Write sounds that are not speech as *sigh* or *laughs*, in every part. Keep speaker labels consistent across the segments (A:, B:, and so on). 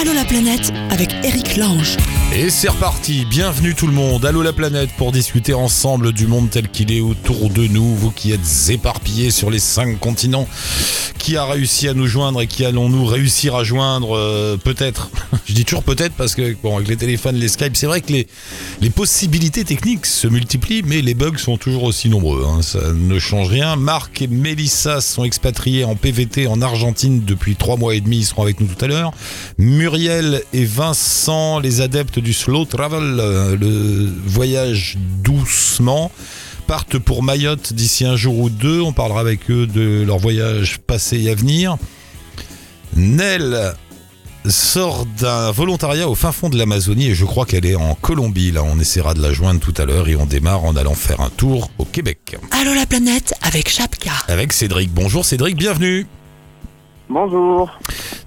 A: Allô la planète avec Eric Lange.
B: Et c'est reparti, bienvenue tout le monde, allô la planète pour discuter ensemble du monde tel qu'il est autour de nous, vous qui êtes éparpillés sur les cinq continents, qui a réussi à nous joindre et qui allons-nous réussir à joindre euh, peut-être *laughs* Je dis toujours peut-être parce que bon, avec les téléphones, les Skype, c'est vrai que les, les possibilités techniques se multiplient, mais les bugs sont toujours aussi nombreux, hein, ça ne change rien. Marc et Mélissa sont expatriés en PVT en Argentine depuis trois mois et demi, ils seront avec nous tout à l'heure. Muriel et Vincent, les adeptes du slow travel, euh, le voyage doucement, partent pour Mayotte d'ici un jour ou deux. On parlera avec eux de leur voyage passé et à venir. Nell sort d'un volontariat au fin fond de l'Amazonie et je crois qu'elle est en Colombie. Là, on essaiera de la joindre tout à l'heure et on démarre en allant faire un tour au Québec.
A: Allô la planète avec Chapka.
B: Avec Cédric. Bonjour Cédric, bienvenue.
C: Bonjour.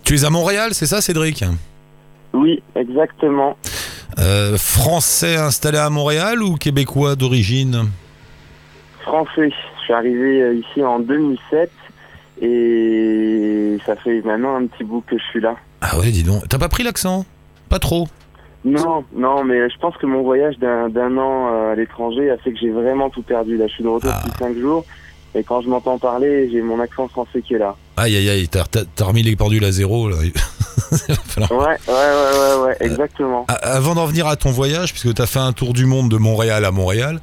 B: Tu es à Montréal, c'est ça Cédric?
C: Oui, exactement.
B: Euh, Français installé à Montréal ou québécois d'origine?
C: Français. Je suis arrivé euh, ici en 2007 et ça fait maintenant un petit bout que je suis là.
B: Ah ouais, dis donc. T'as pas pris l'accent? Pas trop?
C: Non, non, mais je pense que mon voyage d'un an euh, à l'étranger a fait que j'ai vraiment tout perdu. Là, je suis de retour
B: Ah.
C: depuis 5 jours et quand je m'entends parler, j'ai mon accent français qui est là.
B: Aïe aïe aïe, t'as remis les pendules à zéro là. *laughs* Falloir-
C: Ouais, ouais, ouais, ouais, ouais, exactement.
B: A- Avant d'en venir à ton voyage, puisque t'as fait un tour du monde de Montréal à Montréal,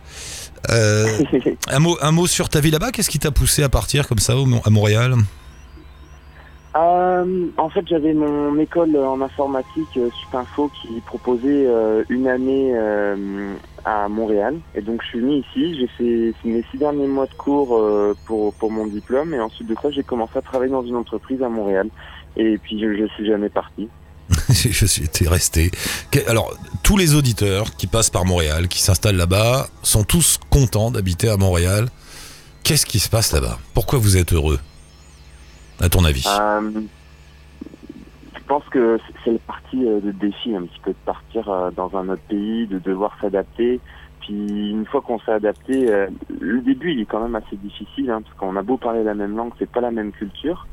B: euh, *laughs* un, mot, un mot sur ta vie là-bas, qu'est-ce qui t'a poussé à partir comme ça à Montréal?
C: Euh, en fait, j'avais mon école en informatique euh, Supinfo qui proposait euh, une année à Montréal. Et donc, je suis venu ici. J'ai fait mes six derniers mois de cours pour, pour mon diplôme. Et ensuite de ça, j'ai commencé à travailler dans une entreprise à Montréal. Et puis, je, je suis jamais parti. *laughs*
B: Je suis resté. Alors, tous les auditeurs qui passent par Montréal, qui s'installent là-bas, sont tous contents d'habiter à Montréal. Qu'est-ce qui se passe là-bas? Pourquoi vous êtes heureux? À ton avis?
C: Euh, je pense que c'est- le parti euh, de défi un petit peu de partir euh, dans un autre pays, de devoir s'adapter. Puis une fois qu'on s'est adapté, le début il est quand même assez difficile hein, parce qu'on a beau parler la même langue, c'est pas la même culture.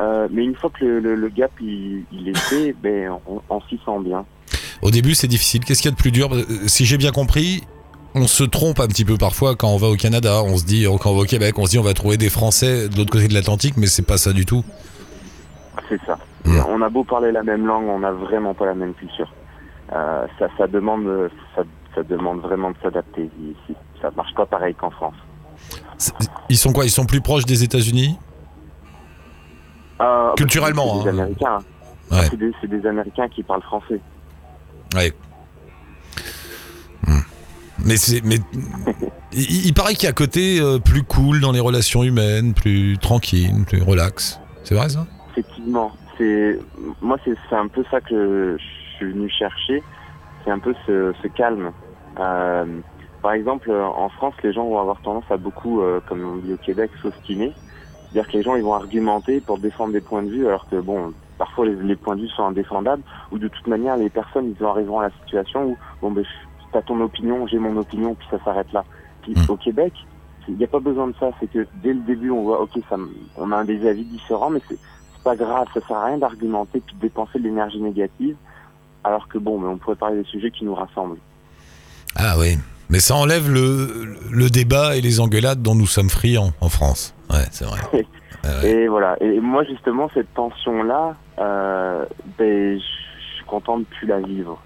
C: Euh, mais une fois que le, le- le gap il, il est fait, ben on, on s'y sent bien.
B: Au début, c'est difficile. Qu'est-ce qu'il y a de plus dur? Si j'ai bien compris, on se trompe un petit peu parfois quand on va au Canada. On se dit, quand on va au Québec, on se dit on va trouver des Français de l'autre côté de l'Atlantique, mais c'est pas ça du tout.
C: C'est ça.
B: Mm.
C: On a beau parler la même langue, on n'a vraiment pas la même culture. Euh, ça, ça demande, ça, ça demande vraiment de s'adapter ici. Ça marche pas pareil qu'en France.
B: Ils sont quoi? Ils sont plus proches des États-Unis?
C: Euh,
B: Culturellement,
C: C'est des
B: hein.
C: Américains.
B: Ouais.
C: C'est des, des Américains qui parlent français.
B: Ouais. Mais c'est, mais il, paraît qu'il y a un côté euh, plus cool dans les relations humaines, plus tranquille, plus relax. C'est vrai ça?
C: Effectivement. Moi, c'est, un peu ça que je suis venu chercher. C'est un peu ce, calme. Euh, par exemple, en France, les gens vont avoir tendance à beaucoup, euh, comme on dit au Québec, s'ostiner. C'est-à-dire que les gens, ils vont argumenter pour défendre des points de vue, alors que bon, parfois les, points de vue sont indéfendables, ou de toute manière, les personnes, ils arriveront à la situation où, bon, ben, t'as ton opinion, j'ai mon opinion, puis ça s'arrête là. Puis
B: Mm.
C: au Québec, il n'y a pas besoin de ça. C'est que dès le début, on voit, ok, ça, on a des avis différents, mais c'est pas grave. Ça sert à rien d'argumenter puis de dépenser de l'énergie négative. Alors que bon, mais on pourrait parler des sujets qui nous rassemblent.
B: Ah oui. Mais ça enlève le, le débat et les engueulades dont nous sommes friands en France. Ouais, c'est vrai. *laughs* Ouais.
C: Et voilà. Et moi, justement, cette tension-là, euh, ben, je suis content de plus la vivre.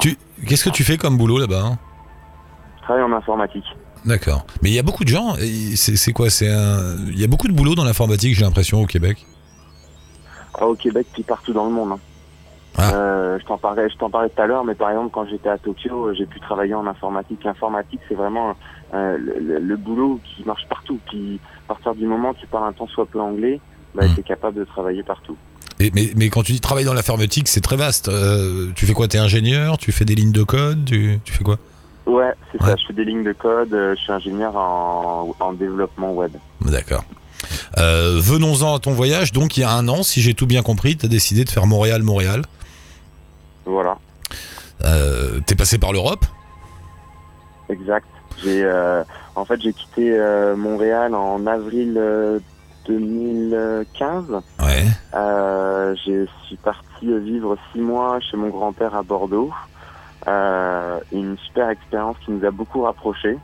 B: Tu, qu'est-ce que tu fais comme boulot là-bas hein?
C: Je travaille en informatique.
B: D'accord. Mais il y a beaucoup de gens. C'est, c'est quoi? C'est un. Il y a beaucoup de boulot dans l'informatique, j'ai l'impression, au Québec.
C: Ah, au Québec, puis partout dans le monde. hein.
B: Ah.
C: Euh, je t'en parlais, je t'en parlais tout à l'heure, mais par exemple, quand j'étais à Tokyo, euh, j'ai pu travailler en informatique. L'informatique, c'est vraiment euh, le, le- le boulot qui marche partout. Puis, à partir du moment où tu parles un temps soit peu anglais, bah,
B: Hmm.
C: tu es capable de travailler partout.
B: Et, mais, mais quand tu dis travailler dans l'informatique, c'est très vaste. Euh, tu fais quoi? T'es ingénieur? Tu fais des lignes de code? Tu, tu fais quoi?
C: Ouais, c'est
B: Ouais.
C: ça. Je fais des lignes de code. euh, Je suis ingénieur en, en développement web.
B: D'accord. Euh, venons-en à ton voyage. Donc, il y a un an, si j'ai tout bien compris, tu as décidé de faire Montréal-Montréal.
C: Voilà,
B: Euh, T'es passé par l'Europe?
C: Exact. J'ai, euh, en fait, j'ai quitté Montréal en avril 2015.
B: Ouais.
C: Euh, je suis parti vivre six mois chez mon grand-père à Bordeaux. Euh, une super expérience qui nous a beaucoup rapprochés.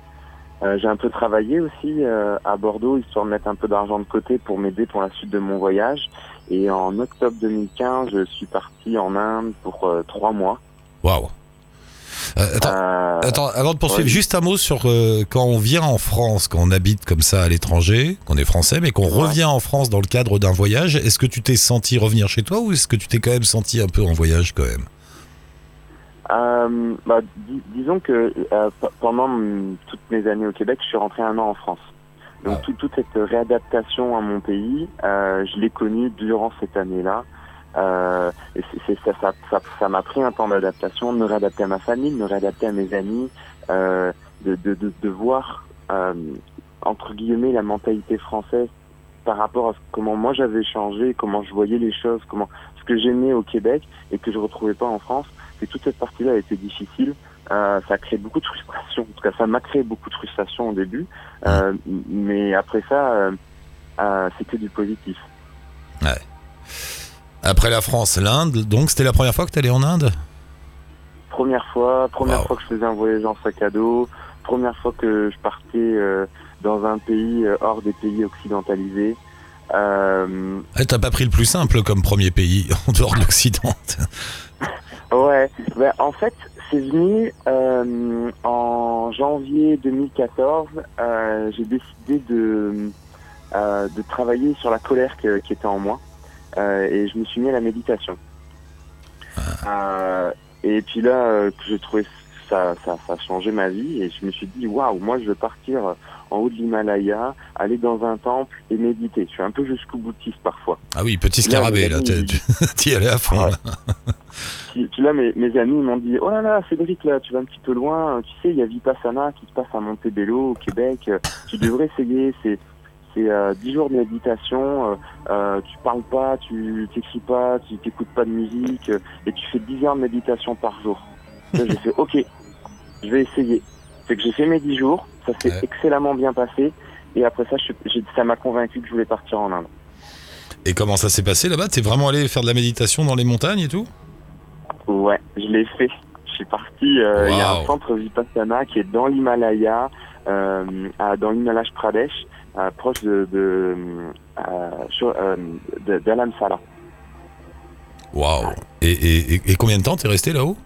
C: Euh, j'ai un peu travaillé aussi euh, à Bordeaux, histoire de mettre un peu d'argent de côté pour m'aider pour la suite de mon voyage. Et en octobre 2015, je suis parti en Inde pour euh, trois mois.
B: Waouh. Euh, attends,
C: Euh,
B: attends, avant de poursuivre, juste un mot sur euh, quand on vient en France, quand on habite comme ça à l'étranger, qu'on est français, mais qu'on
C: Ouais.
B: revient en France dans le cadre d'un voyage. Est-ce que tu t'es senti revenir chez toi ou est-ce que tu t'es quand même senti un peu en voyage quand même?
C: Bah, dis- disons que pendant toutes mes années au Québec, je suis rentré un an en France. Donc
B: Ah.
C: tout- toute cette réadaptation à mon pays, je l'ai connue durant cette année-là. Euh, ça, m'a pris un temps d'adaptation, de me réadapter à ma famille, de me réadapter à mes amis, euh, de, voir euh, entre guillemets la mentalité française par rapport à comment moi j'avais changé, comment je voyais les choses, comment ce que j'aimais au Québec et que je retrouvais pas en France. Et toute cette partie-là a été difficile. Euh, ça a créé beaucoup de frustration. En tout cas, ça m'a créé beaucoup de frustration au début. Mais après ça, c'était du positif.
B: Après la France, l'Inde, donc c'était la première fois que tu allais en Inde?
C: Première fois, première
B: Wow.
C: fois que je faisais un voyage en sac à dos, première fois que je partais euh, dans un pays euh, hors des pays occidentalisés. Euh,
B: Eh, T'as pas pris le plus simple comme premier pays *laughs* en dehors de l'Occident. *laughs*
C: Ouais, ben, en fait, c'est venu euh, en janvier 2014. Euh, j'ai décidé de, de travailler sur la colère que- qui était en moi et je me suis mis à la méditation. Euh, et puis là, euh, que j'ai trouvé ça, ça, ça a changé ma vie et je me suis dit waouh, moi je veux partir en haut de l'Himalaya, aller dans un temple et méditer. Je suis un peu jusqu'au boutiste parfois.
B: Ah oui, petit scarabée, là, *laughs* t'y allais à fond.
C: Ouais.
B: là. *laughs*
C: Puis, puis là, mes, mes amis m'ont dit Oh là là, Cédric, là, tu vas un petit peu loin. Tu sais, il y a Vipassana qui se passe à Montebello, au Québec. Euh, Tu devrais essayer. C'est c'est euh, 10 jours de méditation. Euh, euh, tu parles pas, tu t'écris pas, tu t'écoutes pas de musique. euh, et tu fais 10 heures de méditation par jour. *laughs* J'ai fait Ok, je vais essayer. C'est que j'ai fait mes 10 jours. Ça s'est
B: Ouais.
C: excellemment bien passé. Et après ça, je- ça m'a convaincu que je voulais partir en Inde.
B: Et comment ça s'est passé là-bas? T'es vraiment allé faire de la méditation dans les montagnes et tout?
C: Ouais, je l'ai fait. Je suis parti. euh, Il y a un centre Vipassana qui est dans l'Himalaya, euh, à- dans l'Himalaya Pradesh, euh, proche de, de, euh, euh, de- d'Alamsala.
B: Waouh et, et, et- et combien de temps t'es resté là-haut?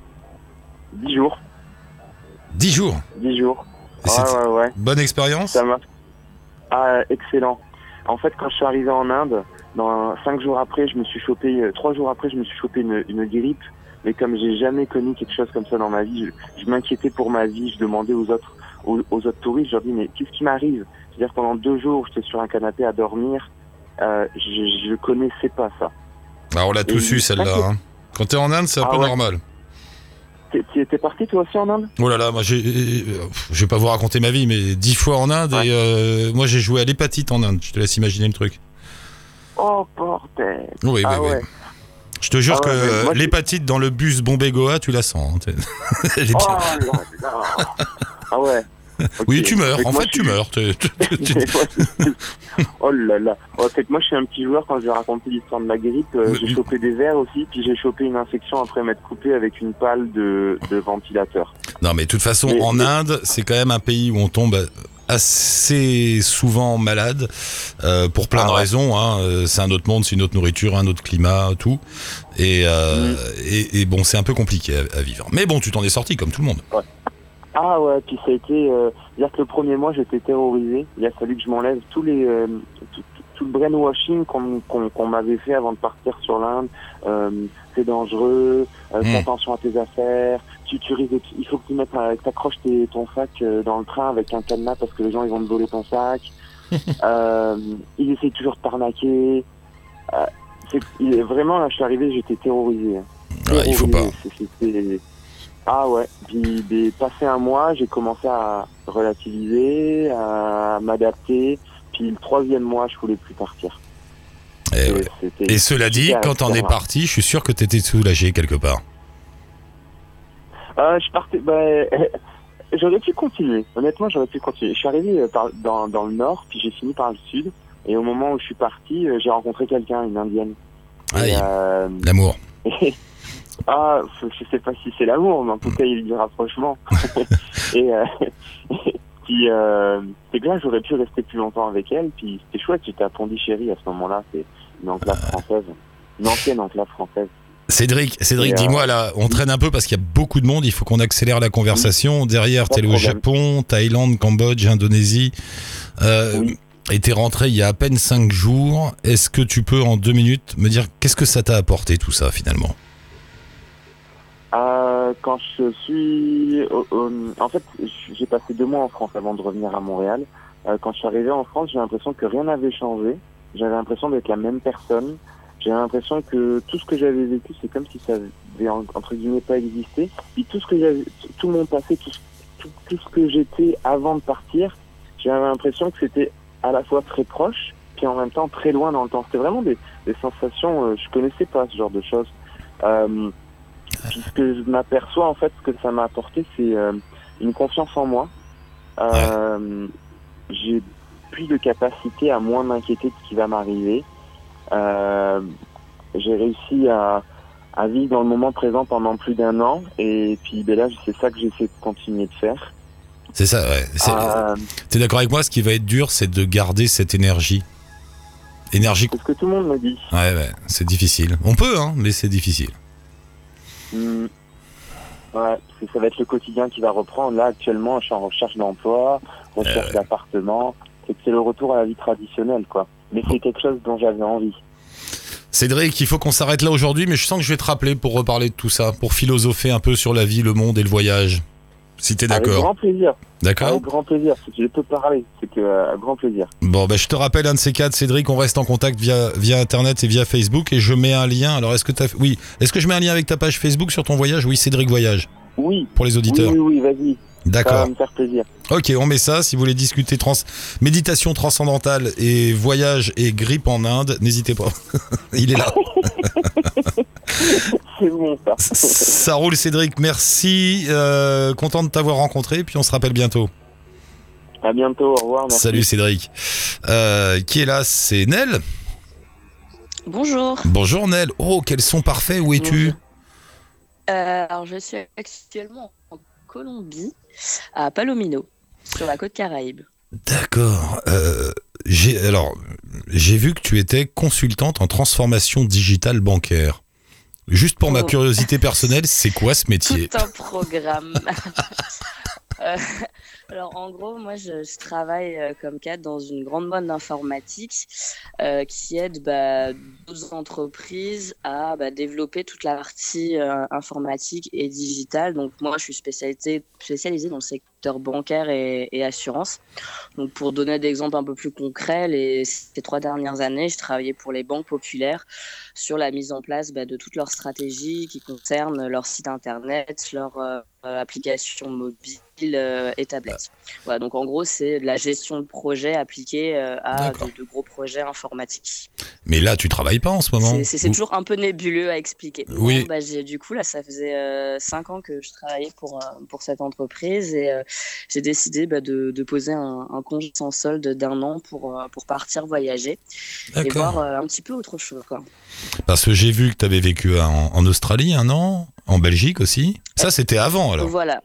C: Dix jours.
B: Dix jours?
C: Dix jours.
B: Et
C: Ouais,
B: c'était-
C: ouais, ouais.
B: Bonne expérience?
C: Ça. Ah, excellent. En fait, quand je suis arrivé en Inde, dans cinq jours après, je me suis chopé, trois jours après, je me suis chopé une, une grippe. Mais comme j'ai jamais connu quelque chose comme ça dans ma vie, je, je m'inquiétais pour ma vie. Je demandais aux autres, aux, aux autres touristes, je leur dis mais qu'est-ce qui m'arrive? C'est-à-dire pendant deux jours, j'étais sur un canapé à dormir. Euh, je, je connaissais pas ça.
B: Ah, on l'a tous eu celle-là. hein. Quand t'es en Inde, c'est un
C: Ah
B: peu
C: ouais.
B: normal.
C: T'es- parti toi aussi en Inde?
B: Oh là là, moi j'ai. euh, Je vais pas vous raconter ma vie, mais dix fois en Inde
C: Ouais.
B: et euh, moi j'ai joué à l'hépatite en Inde. Je te laisse imaginer le truc.
C: Oh bordel
B: Oui,
C: Ah
B: oui,
C: ouais.
B: oui. Je te jure
C: Ah
B: que l'hépatite dans le bus Bombay-Goa, tu la sens. hein. *laughs* Elle est
C: Oh
B: bien.
C: là là Ah ouais
B: Oui, tu meurs.
C: Fait
B: En fait, tu meurs. *laughs*
C: Oh là là. C'est que moi je suis un petit joueur quand je vais raconter l'histoire de ma grippe. euh, j'ai chopé des vers aussi, puis j'ai chopé une infection après m'être coupé avec une pale de, de ventilateur.
B: Non, mais de toute façon, en Inde, c'est quand même un pays où on tombe assez souvent malade euh, pour plein
C: Ah
B: de
C: ouais.
B: raisons. Hein. Euh, C'est un autre monde, c'est une autre nourriture, un autre climat, tout. Et, euh,
C: Mm.
B: et, et bon, c'est un peu compliqué à, à vivre. Mais bon, tu t'en es sorti comme tout le monde.
C: Ah ouais, puis ça a été... Euh, dire que le premier mois j'étais terrorisé. Il a fallu que je m'enlève tous les... euh, tout, le brainwashing qu'on qu'on m'avait fait avant de partir sur l'Inde. Euh, c'est dangereux, euh, fais
B: Mm.
C: attention à tes affaires, tu, tu risques, il faut que tu mettes, euh, que t'accroches tes- ton sac euh, dans le train avec un cadenas parce que les gens ils vont te voler ton sac. *laughs* euh, ils essayent toujours de t'arnaquer. Euh, vraiment, là, je suis arrivé, j'étais terrorisé. hein.
B: Ouais, il faut pas.
C: Ah ouais, puis des- passé un mois, j'ai commencé à relativiser, à m'adapter. Puis le troisième mois, je voulais plus partir.
B: Et, Eh ouais. Et cela dit, quand t'en es
C: super.
B: parti, je suis sûr que t'étais soulagé quelque part.
C: Euh, je partais. Bah, *laughs* j'aurais pu continuer. Honnêtement, j'aurais pu continuer. Je suis arrivé euh, par, dans, dans le nord, puis j'ai fini par le sud. Et au moment où je suis parti, euh, j'ai rencontré quelqu'un, une indienne. Euh,
B: l'amour. *laughs*
C: ah, je sais pas si c'est l'amour, mais en tout cas, il y a eu du rapprochement. *laughs* et euh, *laughs* puis, euh, c'est que là, j'aurais pu rester plus longtemps avec elle. Puis, c'était chouette, j'étais à Pondichéry à ce moment-là. C'est une enclave française. Une ancienne enclave française.
B: Cédric, Cédric,
C: euh,
B: dis-moi là, on traîne un peu parce qu'il y a beaucoup de monde, il faut qu'on accélère la conversation. Derrière, t'es au. Japon, Thaïlande, Cambodge, Indonésie. Euh,
C: Oui.
B: Et t'es rentré il y a à peine 5 jours. Est-ce que tu peux en deux minutes me dire qu'est-ce que ça t'a apporté tout ça finalement?
C: Euh, quand je suis, en fait, j'ai passé deux mois en France avant de revenir à Montréal. Euh, quand je suis arrivé en France, j'ai l'impression que rien n'avait changé. J'avais l'impression d'être la même personne. J'ai l'impression que tout ce que j'avais vécu, c'est comme si ça avait en- entre guillemets pas existé. Puis tout ce que j'avais, tout mon passé, tout, tout ce que j'étais avant de partir, j'avais l'impression que c'était à la fois très proche, puis en même temps très loin dans le temps. C'était vraiment des, des sensations. euh, je connaissais pas ce genre de choses. Euh, puis ce que je m'aperçois en fait, ce que ça m'a apporté, c'est euh, une confiance en moi. Euh, J'ai plus de capacité à moins m'inquiéter de ce qui va m'arriver. Euh, J'ai réussi à, à vivre dans le moment présent pendant plus d'un an, et puis ben là, c'est ça que j'essaie de continuer de faire.
B: C'est ça, ouais. T'es d'accord avec moi? Ce qui va être dur, c'est de garder cette énergie. Énergie.
C: c'est ce que tout le monde me dit.
B: Ouais, ouais, c'est difficile. On peut, hein, mais c'est difficile.
C: Hmm. Ouais, c'est- ça va être le quotidien qui va reprendre. Là, actuellement, je suis en recherche d'emploi, recherche d'appartement. C'est que c'est le retour à la vie traditionnelle, quoi. Mais c'est quelque chose dont j'avais envie.
B: Cédric, il faut qu'on s'arrête là aujourd'hui, mais je sens que je vais te rappeler pour reparler de tout ça, pour philosopher un peu sur la vie, le monde et le voyage. Si t'es
C: Avec
B: d'accord.
C: grand plaisir.
B: D'accord
C: Avec grand plaisir. Si je peux parler, c'est que euh, grand plaisir.
B: Bon, ben, je te rappelle un de ces quatre, Cédric, on reste en contact via, via Internet et via Facebook et je mets un lien. Alors, est-ce que t'as, oui, est-ce que je mets un lien avec ta page Facebook sur ton voyage? Oui, Cédric Voyage,
C: Oui,
B: pour les
C: oui,
B: auditeurs.
C: oui, oui, vas-y. Ça va
B: D'accord.
C: me faire plaisir.
B: Ok, on met ça. Si vous voulez discuter trans, méditation transcendantale et voyage et grippe en Inde, n'hésitez pas. *laughs* Il est là. *laughs*
C: C'est bon, ça. *laughs*
B: ça roule, Cédric. Merci. Euh, content de t'avoir rencontré. Puis on se rappelle bientôt.
C: À bientôt. Au revoir. Merci.
B: Salut, Cédric. Euh, qui est là? C'est Nel.
D: Bonjour.
B: Bonjour, Nel. Oh, quel son parfait. Où es-tu?
D: Euh, alors, je suis actuellement en Colombie, à Palomino, sur la côte Caraïbe.
B: D'accord. Euh, alors j'ai vu que tu étais consultante en transformation digitale bancaire. Juste pour ma
D: Oh.
B: curiosité personnelle, c'est quoi ce métier?
D: Tout un programme. *laughs* Euh, *laughs* alors, en gros, moi, je, travaille euh, comme cadre dans une grande boîte d'informatique euh, qui aide bah, d'autres entreprises à bah, développer toute la partie informatique et digitale. Donc, moi, je suis spécialisée, spécialisée dans le secteur bancaire et, et assurance. Donc, pour donner des exemples un peu plus concrets, les, ces trois dernières années, je travaillais pour les banques populaires sur la mise en place bah, de toutes leurs stratégies qui concernent leur site internet, leur euh, application mobile euh, et tablette. Voilà, donc en gros, c'est de la gestion de projet appliquée euh, à de, de gros projets informatiques.
B: Mais là, tu travailles pas en ce moment.
D: C'est- C'est c'est
B: Ou-
D: toujours un peu nébuleux à expliquer.
B: Oui.
D: Bah, du coup, là, ça faisait euh, cinq ans que je travaillais pour, euh, pour cette entreprise et euh, j'ai décidé bah, de, de poser un, un congé sans solde d'un an pour, euh, pour partir voyager et voir euh, un petit peu autre chose. Quoi.
B: Parce que j'ai vu que tu avais vécu en, en Australie un an, en Belgique aussi. Ça, c'était avant alors.
D: Voilà.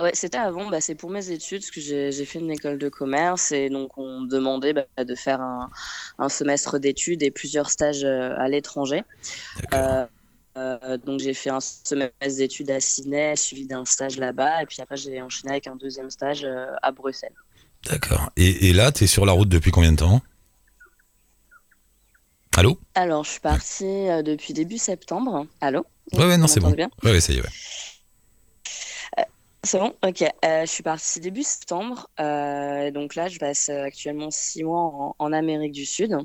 D: Ouais, c'était avant, bah, c'est pour mes études, parce que j'ai fait une école de commerce et donc on me demandait bah, de faire un, un semestre d'études et plusieurs stages euh, à l'étranger.
B: D'accord.
D: Euh, donc j'ai fait un semestre d'études à Sydney, suivi d'un stage là-bas, et puis après j'ai enchaîné avec un deuxième stage euh, à Bruxelles.
B: D'accord. Et, et là, tu es sur la route depuis combien de temps? Allô?
D: Alors je suis partie euh, depuis début septembre. Allô?
B: Ouais, ouais, non, c'est bon.
D: bien?
B: Ouais, ouais, ça y est. ouais.
D: C'est bon, ok. Euh, je suis partie début septembre. Euh, donc là, je passe euh, actuellement six mois en, en Amérique du Sud,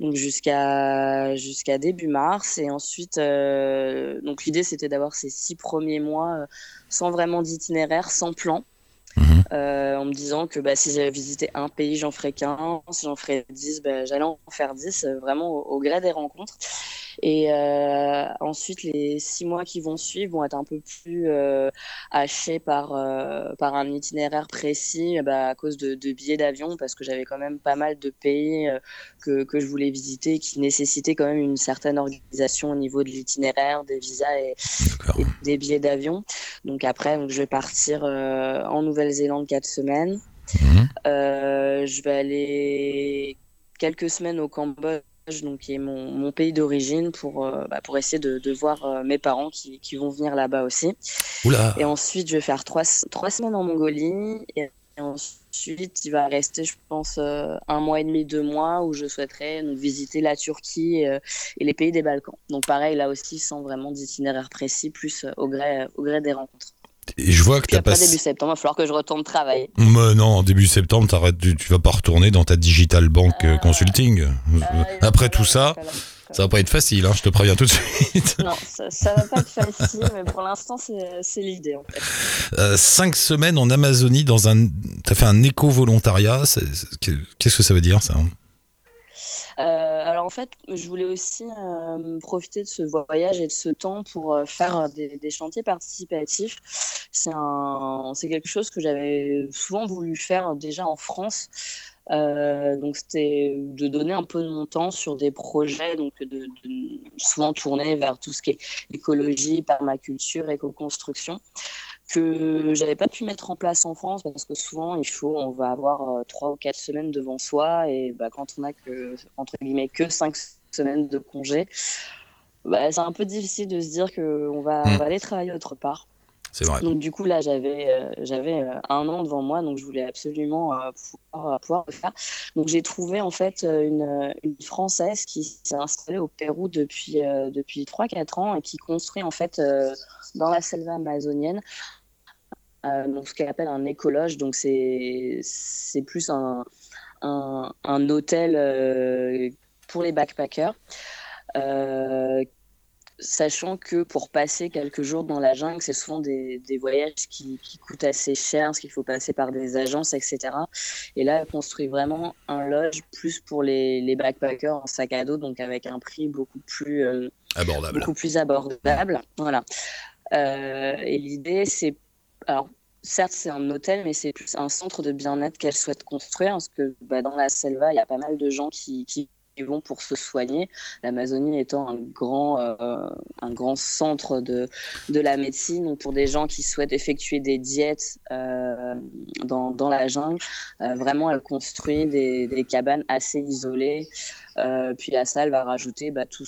D: donc jusqu'à jusqu'à début mars. Et ensuite, euh, donc l'idée c'était d'avoir ces six premiers mois sans vraiment d'itinéraire, sans plan,
B: Mhm.
D: en me disant que bah, si j'avais visité un pays, j'en ferais qu'un. Si j'en ferais dix, bah, j'allais en faire dix, vraiment au, au gré des rencontres. Et euh, ensuite, les six mois qui vont suivre vont être un peu plus euh, hachés par, euh, par un itinéraire précis bah, à cause de, de billets d'avion, parce que j'avais quand même pas mal de pays que, que je voulais visiter qui nécessitaient quand même une certaine organisation au niveau de l'itinéraire, des visas et des billets d'avion. Donc après, donc, je vais partir euh, en Nouvelle-Zélande quatre semaines.
B: Mhm.
D: Euh, je vais aller quelques semaines au Cambodge, donc qui est mon, mon pays d'origine, pour, euh, bah, pour essayer de, de voir euh, mes parents qui, qui vont venir là-bas aussi.
B: Oula.
D: Et ensuite, je vais faire trois, trois semaines en Mongolie. Et, et ensuite, il va rester, je pense, euh, un mois et demi, deux mois, où je souhaiterais donc, visiter la Turquie euh, et les pays des Balkans. Donc pareil, là aussi, sans vraiment d'itinéraire précis, plus au gré, au gré des rencontres.
B: Et je vois que t'as
D: après,
B: passé.
D: début septembre, il va falloir que je retourne travailler.
B: Mais non, début septembre, t'arrêtes, tu, tu vas pas retourner dans ta digital bank euh,
D: Euh,
B: consulting.
D: Euh,
B: Après tout ça, ça va pas être facile, hein, je te préviens tout de suite.
D: Non, ça, ça va pas être facile, mais pour l'instant, c'est l'idée en fait.
B: Euh, cinq semaines en Amazonie dans un. T'as fait un éco-volontariat. Qu'est-ce que ça veut dire ça hein?
D: Alors en fait, je voulais aussi euh, profiter de ce voyage et de ce temps pour euh, faire des, des chantiers participatifs. C'est quelque chose que j'avais souvent voulu faire déjà en France. Euh, donc c'était de donner un peu de mon temps sur des projets, donc de, de souvent tourner vers tout ce qui est écologie, permaculture, éco-construction que j'avais pas pu mettre en place en France parce que souvent il faut on va avoir euh, trois ou quatre semaines devant soi et bah, quand on a que entre guillemets que cinq semaines de congé bah, c'est un peu difficile de se dire que on va,
B: Mm.
D: on va aller travailler autre part
B: C'est vrai.
D: donc du coup là j'avais euh, j'avais euh, un an devant moi donc je voulais absolument euh, pouvoir, pouvoir le faire donc j'ai trouvé en fait une, une française qui s'est installée au Pérou depuis depuis 3-4 ans et qui construit en fait dans la selva amazonienne donc ce qu'elle appelle un écologe donc c'est c'est plus un un, un hôtel euh, pour les backpackers euh, sachant que pour passer quelques jours dans la jungle, c'est souvent des, des voyages qui, qui coûtent assez cher, parce qu'il faut passer par des agences, etc. Et là, elle construit vraiment un lodge plus pour les, les backpackers en sac à dos, donc avec un prix beaucoup plus, euh,
B: Abordable.
D: beaucoup plus abordable. Voilà. Euh, et l'idée, c'est. Alors, certes, c'est un hôtel, mais c'est plus un centre de bien-être qu'elle souhaite construire, parce que bah, dans la selva, il y a pas mal de gens qui, vont pour se soigner. L'Amazonie étant un grand, euh, un grand centre de, de la médecine, donc pour des gens qui souhaitent effectuer des diètes euh, dans, dans la jungle, euh, vraiment, elle construit des, des cabanes assez isolées. Puis à ça, elle va rajouter bah, tout,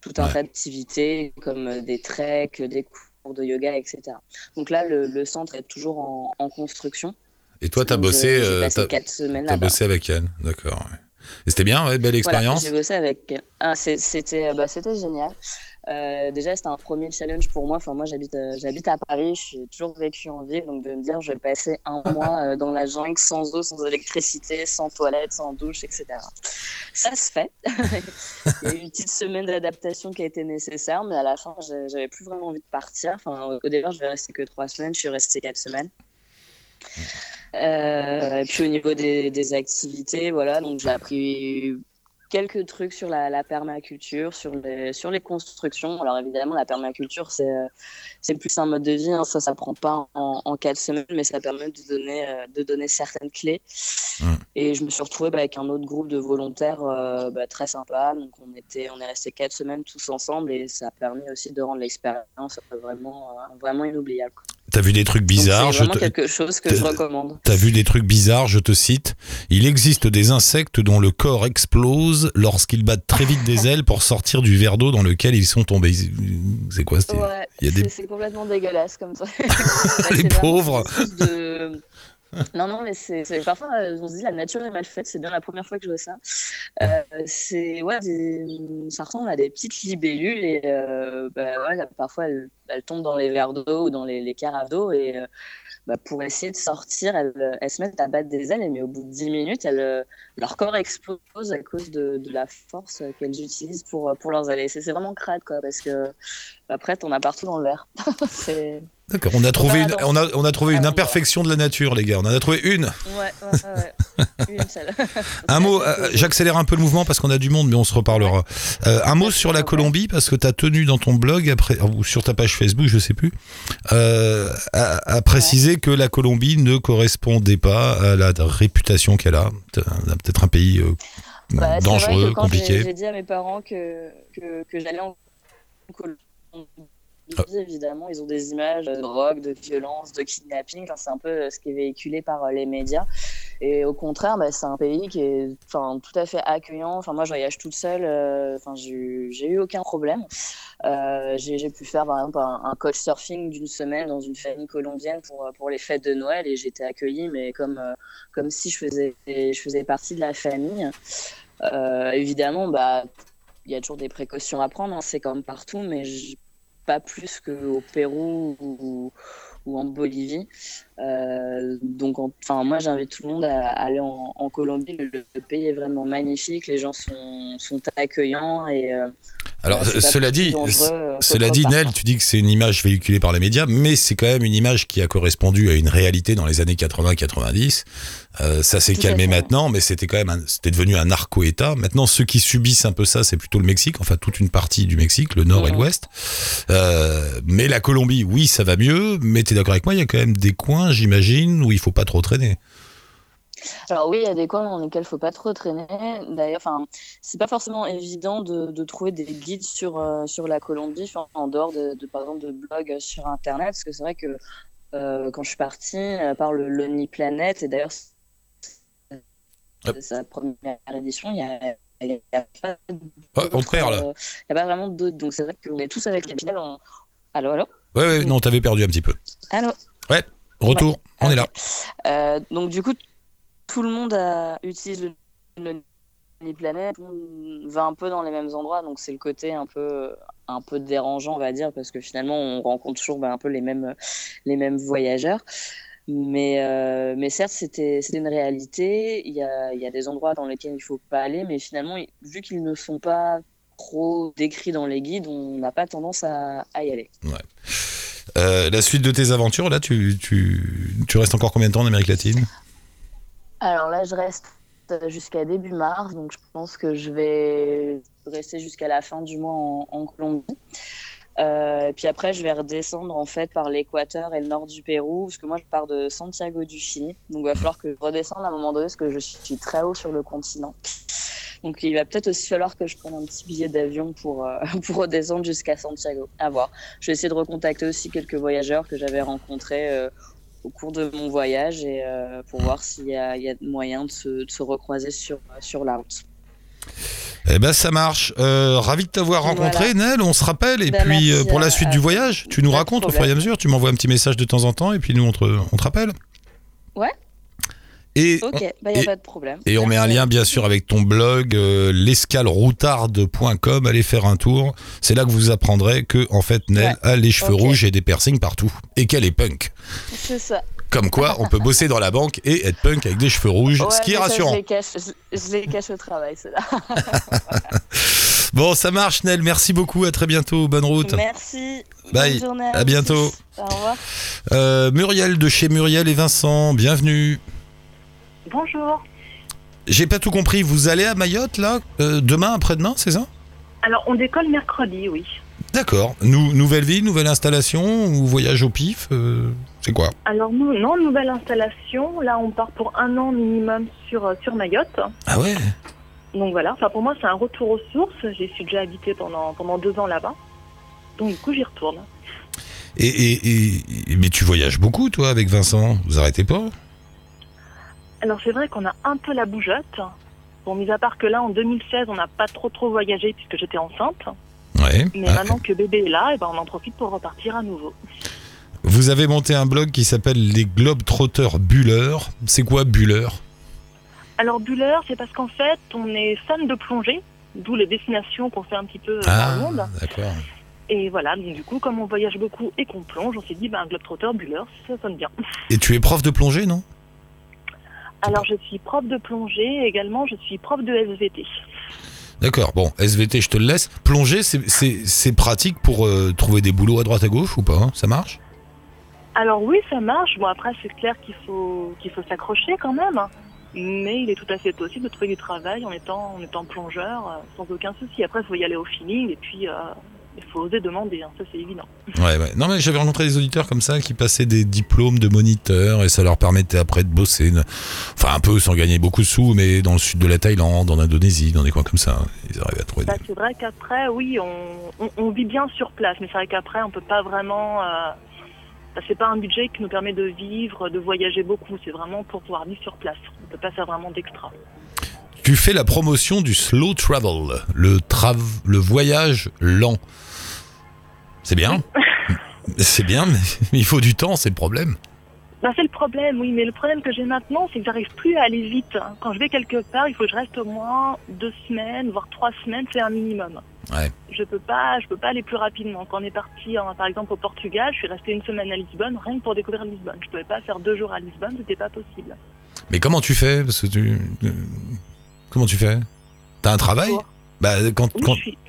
D: tout un
B: Ouais.
D: tas d'activités comme des treks, des cours de yoga, etc. Donc là, le, le centre est toujours en, en construction.
B: Et toi, t'as
D: Donc,
B: bossé,
D: euh,
B: euh, t'as
D: quatre semaines là-bas.
B: bossé avec elle. D'accord. ouais. Et c'était bien, ouais, belle
D: Voilà,
B: expérience.
D: j'ai bossé avec. Ah, c'était, bah, c'était génial. Euh, déjà, c'était un premier challenge pour moi. Enfin, moi, j'habite, euh, j'habite à Paris. J'ai toujours vécu en ville, donc de me dire, je vais passer un *laughs* mois euh, dans la jungle sans eau, sans électricité, sans toilette, sans douche, etc. Ça se fait. *laughs* Il y a eu une petite semaine d'adaptation qui a été nécessaire, mais à la fin, j'avais plus vraiment envie de partir. Enfin, au départ, je vais rester que trois semaines. Je suis restée quatre semaines. Euh, et puis au niveau des, des activités, voilà, donc j'ai appris quelques trucs sur la, la permaculture, sur les, sur les constructions. Alors évidemment, la permaculture, c'est euh, c'est plus un mode de vie, hein. ça, ça prend pas en, en quatre semaines, mais ça permet de donner, euh, de donner certaines clés.
B: Mm.
D: Et je me suis retrouvée bah, avec un autre groupe de volontaires euh, bah, très sympa. Donc on, était, on est resté quatre semaines tous ensemble et ça a permis aussi de rendre l'expérience vraiment, euh, vraiment inoubliable. quoi.
B: T'as vu des trucs bizarres.
D: C'est
B: Je
D: vraiment
B: te-
D: quelque chose que je recommande.
B: T'as vu des trucs bizarres, je te cite. Il existe des insectes dont le corps explose lorsqu'ils battent très vite des ailes pour sortir du verre d'eau dans lequel ils sont tombés. C'est quoi c'était
D: Ouais,
B: des-
D: c'est- c'est complètement dégueulasse comme ça. *laughs* *laughs*
B: Les
D: C'est
B: pauvres.
D: de- Non, non, mais c'est c'est- parfois euh, on se dit la nature est mal faite. C'est bien la première fois que je vois ça. Euh, c'est ouais, des- ça ressemble à des petites libellules et euh, bah, ouais, parfois elles, tombent dans les verres d'eau ou dans les, les carafes d'eau et bah, pour essayer de sortir, elles, elles, se mettent à battre des ailes, mais au bout de 10 minutes, leur corps explose à cause de, la force qu'elles utilisent pour, pour leurs ailes. C'est vraiment crade, quoi, parce que après, t'en as partout dans le verre. *laughs*
B: D'accord, on a trouvé, une, on a, on a trouvé une imperfection de la nature, les gars. On en a trouvé une.
D: Ouais, ouais, ouais. *laughs* une seule.
B: un mot, euh, j'accélère un peu le mouvement parce qu'on a du monde, mais on se reparlera. Euh, un mot sur la Colombie, parce que tu as tenu dans ton blog, après, ou sur ta page Facebook, je sais plus, euh, à, à, préciser que la Colombie ne correspondait pas à la réputation qu'elle a. Peut-être un pays
D: bah,
B: dangereux,
D: vrai que quand
B: compliqué.
D: J'ai dit à mes parents que, que, que j'allais en Colombie. Ah. Évidemment, ils ont des images de drogue, de violence, de kidnapping. Enfin, c'est un peu ce qui est véhiculé par les médias. Et au contraire, bah, c'est un pays qui est enfin, tout à fait accueillant. Enfin, moi, je voyage toute seule. Euh, enfin, j'ai eu aucun problème. Euh, j'ai pu faire, par exemple, un, un coach surfing d'une semaine dans une famille colombienne pour, pour les fêtes de Noël et j'étais accueillie, mais comme, euh, comme si je faisais, je faisais partie de la famille. Euh, évidemment, bah, y a toujours des précautions à prendre, hein, c'est comme partout, mais pas plus qu'au Pérou ou, en Bolivie. Euh, donc, enfin, moi, j'invite tout le monde à, aller en, Colombie. Le, pays est vraiment magnifique, les gens sont, sont accueillants et. Euh,
B: alors, cela dit, cela dit, Nel, tu dis que c'est une image véhiculée par les médias, mais c'est quand même une image qui a correspondu à une réalité dans les années 80-90. Euh, ça s'est calmé maintenant, mais c'était quand même, c'était devenu un narco-État. Maintenant, ceux qui subissent un peu ça, c'est plutôt le Mexique, enfin toute une partie du Mexique, le nord mmh. et l'ouest. Euh, mais la Colombie, oui, ça va mieux, mais tu es d'accord avec moi, il y a quand même des coins, j'imagine, où il faut pas trop traîner.
D: Alors oui, il y a des coins dans lesquels il faut pas trop traîner. D'ailleurs, enfin, c'est pas forcément évident de, de, trouver des guides sur euh, sur la Colombie, en dehors de, de, par exemple de blogs sur internet, parce que c'est vrai que euh, quand je suis partie, à part le Lonely Planet, et d'ailleurs sa première édition, il y a il n'y a, pas,
B: oh, on perd, là.
D: Euh, il y a pas vraiment d'autres. Donc c'est vrai qu'on est tous avec Capitale. En... Allô, allô?
B: Ouais, ouais, non, t'avais perdu un petit peu.
D: Allô?
B: Ouais, retour, ouais. on est là.
D: Euh, donc du coup, tout le monde a, utilise le, le les planètes va un peu dans les mêmes endroits donc c'est le côté un peu un peu dérangeant on va dire parce que finalement on rencontre toujours bah, un peu les mêmes les mêmes voyageurs. Mais euh, mais certes c'était une réalité. Il y a y a des endroits dans lesquels il faut pas aller mais finalement vu qu'ils ne sont pas trop décrits dans les guides on n'a pas tendance à, à y aller.
B: Ouais. Euh, la suite de tes aventures là tu, tu, tu restes encore combien de temps en Amérique latine?
D: Alors là je reste jusqu'à début mars, donc je pense que je vais rester jusqu'à la fin du mois en, en Colombie. Euh, puis après, je vais redescendre en fait par l'équateur et le nord du Pérou, parce que moi je pars de Santiago du Chili, donc il va falloir que je redescende à un moment donné, parce que je suis très haut sur le continent. Donc il va peut-être aussi falloir que je prenne un petit billet d'avion pour, euh, *laughs* pour redescendre jusqu'à Santiago. À voir. Je vais essayer de recontacter aussi quelques voyageurs que j'avais rencontrés euh, au cours de mon voyage et euh, pour voir s'il y, y, a moyen de se, de se recroiser sur, sur la route.
B: Eh ben ça marche. Euh, ravi de t'avoir rencontré, voilà. Nel. On se rappelle. Et ben puis euh, pour la suite du voyage, tu nous racontes au fur et à mesure. Tu m'envoies un petit message de temps en temps et puis nous on te, on te rappelle.
D: Ouais.
B: Et,
D: ok, il bah, n'y a pas de problème.
B: Et on met un lien bien sûr avec ton blog, euh, l'escaleroutarde.com. Allez faire un tour. C'est là que vous apprendrez que en fait Nel ouais. a les cheveux okay. rouges et des piercings partout et qu'elle est punk.
D: C'est ça.
B: Comme quoi, on peut bosser dans la banque et être punk avec des cheveux rouges,
D: ouais,
B: ce qui est rassurant.
D: Je, les cache, je, je, les cache, au travail, ceux-là. *laughs*
B: bon, ça marche, Nel. Merci beaucoup. À très bientôt. Bonne route.
D: Merci.
B: Bye.
D: Bonne journée
B: à, à bientôt.
D: Au revoir.
B: Euh, Muriel de chez Muriel et Vincent, bienvenue.
E: Bonjour.
B: J'ai pas tout compris. Vous allez à Mayotte, là, euh, demain, après-demain, c'est ça?
E: Alors, on décolle mercredi, oui.
B: D'accord. Nou nouvelle ville, nouvelle installation ou voyage au pif euh, C'est quoi?
E: Alors, nous, non, nouvelle installation. Là, on part pour un an minimum sur, sur Mayotte.
B: Ah ouais?
E: Donc voilà. Enfin, pour moi, c'est un retour aux sources. J'y suis déjà habité pendant, pendant deux ans là-bas. Donc, du coup, j'y retourne.
B: Et, et, et, mais tu voyages beaucoup, toi, avec Vincent? Vous arrêtez pas?
E: Alors, c'est vrai qu'on a un peu la bougeotte. Bon, mis à part que là, en 2016, on n'a pas trop trop voyagé puisque j'étais enceinte.
B: Ouais.
E: Mais ah. maintenant que bébé est là, et ben on en profite pour repartir à nouveau.
B: Vous avez monté un blog qui s'appelle Les Globetrotters Buller. C'est quoi Buller
E: Alors Buller, c'est parce qu'en fait, on est fan de plongée, d'où les destinations qu'on fait un petit peu
B: ah,
E: dans le monde.
B: D'accord.
E: Et voilà, donc du coup, comme on voyage beaucoup et qu'on plonge, on s'est dit, ben, Globetrotter, Buller, ça sonne bien.
B: Et tu es prof de plongée, non?
E: Alors, je suis prof de plongée également, je suis prof de SVT.
B: D'accord, bon, SVT, je te le laisse. Plongée, c'est- pratique pour euh, trouver des boulots à droite à gauche ou pas hein? Ça marche?
E: Alors oui, ça marche. Bon, après, c'est clair qu'il faut, qu'il faut s'accrocher quand même. Mais il est tout à fait possible de trouver du travail en étant, en étant plongeur euh, sans aucun souci. Après, il faut y aller au feeling et puis euh, il faut oser demander, hein, ça c'est évident.
B: Ouais, ouais. Non, mais j'avais rencontré des auditeurs comme ça qui passaient des diplômes de moniteurs et ça leur permettait après de bosser. Enfin, un peu sans gagner beaucoup de sous, mais dans le sud de la Thaïlande, en Indonésie, dans des coins comme ça. Ils arrivaient à trouver
E: Bah,
B: des...
E: c'est vrai qu'après, oui, on, on, on vit bien sur place, mais c'est vrai qu'après, on peut pas vraiment. Euh, bah, c'est pas un budget qui nous permet de vivre, de voyager beaucoup. C'est vraiment pour pouvoir vivre sur place. On peut pas faire vraiment d'extra.
B: Tu fais la promotion du slow travel, le, trav- le voyage lent. C'est bien. *laughs* c'est bien, mais il faut du temps, c'est le problème.
E: Bah, c'est le problème, oui, mais le problème que j'ai maintenant, c'est que j'arrive plus à aller vite. Quand je vais quelque part, il faut que je reste au moins deux semaines, voire trois semaines, c'est un minimum.
B: Ouais.
E: Je peux pas, je peux pas aller plus rapidement. Quand on est parti, hein, par exemple, au Portugal, je suis restée une semaine à Lisbonne, rien que pour découvrir Lisbonne. Je pouvais pas faire deux jours à Lisbonne, c'était pas possible.
B: Mais comment tu fais? Parce que tu... euh, Comment tu fais? T'as un travail?
E: Pour-
B: Bah, quand,
E: Oui,
B: quand-
E: je suis, *laughs*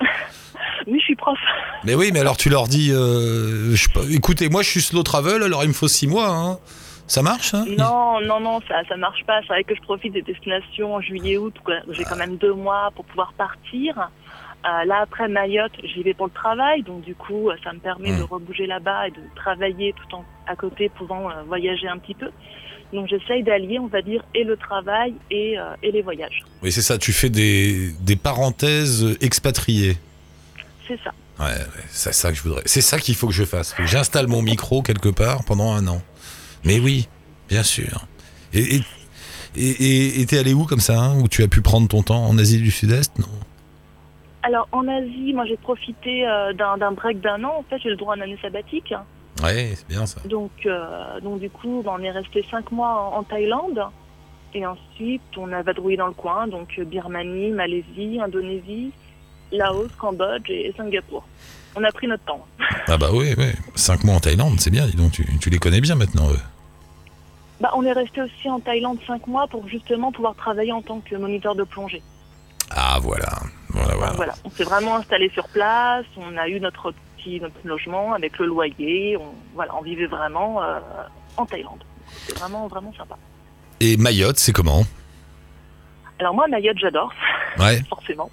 E: oui, je suis prof.
B: Mais oui, mais alors tu leur dis, euh, je écoutez, moi je suis slow travel, alors il me faut six mois. Hein. Ça marche hein?
E: Non, non, non, ça, ça marche pas. C'est vrai que je profite des destinations en juillet-août, où j'ai quand même deux mois pour pouvoir partir. Euh, là, après Mayotte, j'y vais pour le travail, donc du coup, euh, ça me permet de rebouger là-bas et de travailler tout en à côté, pouvant euh, voyager un petit peu. Donc j'essaye d'allier, on va dire, et le travail et, euh, et les voyages.
B: Oui, c'est ça, tu fais des, des parenthèses expatriées.
E: C'est ça.
B: Ouais, ouais, c'est ça que je voudrais. C'est ça qu'il faut que je fasse. J'installe mon micro quelque part pendant un an. Mais oui, bien sûr. Et et- et- t'es allé où comme ça hein, Où tu as pu prendre ton temps En Asie du Sud-Est? Non
E: Alors en Asie, moi j'ai profité euh, d'un d'un break d'un an. En fait, j'ai le droit à une année sabbatique.
B: Ouais, c'est bien ça.
E: Donc, euh, donc du coup, ben, on est resté cinq mois en, en Thaïlande. Et ensuite, on a vadrouillé dans le coin, donc euh, Birmanie, Malaisie, Indonésie, Laos, Cambodge et, Singapour. On a pris notre temps.
B: Ah bah oui, oui. Cinq mois en Thaïlande, c'est bien, dis donc, tu, tu les connais bien maintenant, eux.
E: Bah, on est resté aussi en Thaïlande cinq mois pour justement pouvoir travailler en tant que moniteur de plongée.
B: Ah voilà, voilà, voilà.
E: Donc, voilà, on s'est vraiment installé sur place, on a eu notre petit notre logement avec le loyer, on, voilà, on vivait vraiment euh, en Thaïlande. C'est vraiment, vraiment sympa.
B: Et Mayotte, c'est comment?
E: Alors moi, Mayotte, j'adore.
B: Ouais. *laughs*
E: forcément.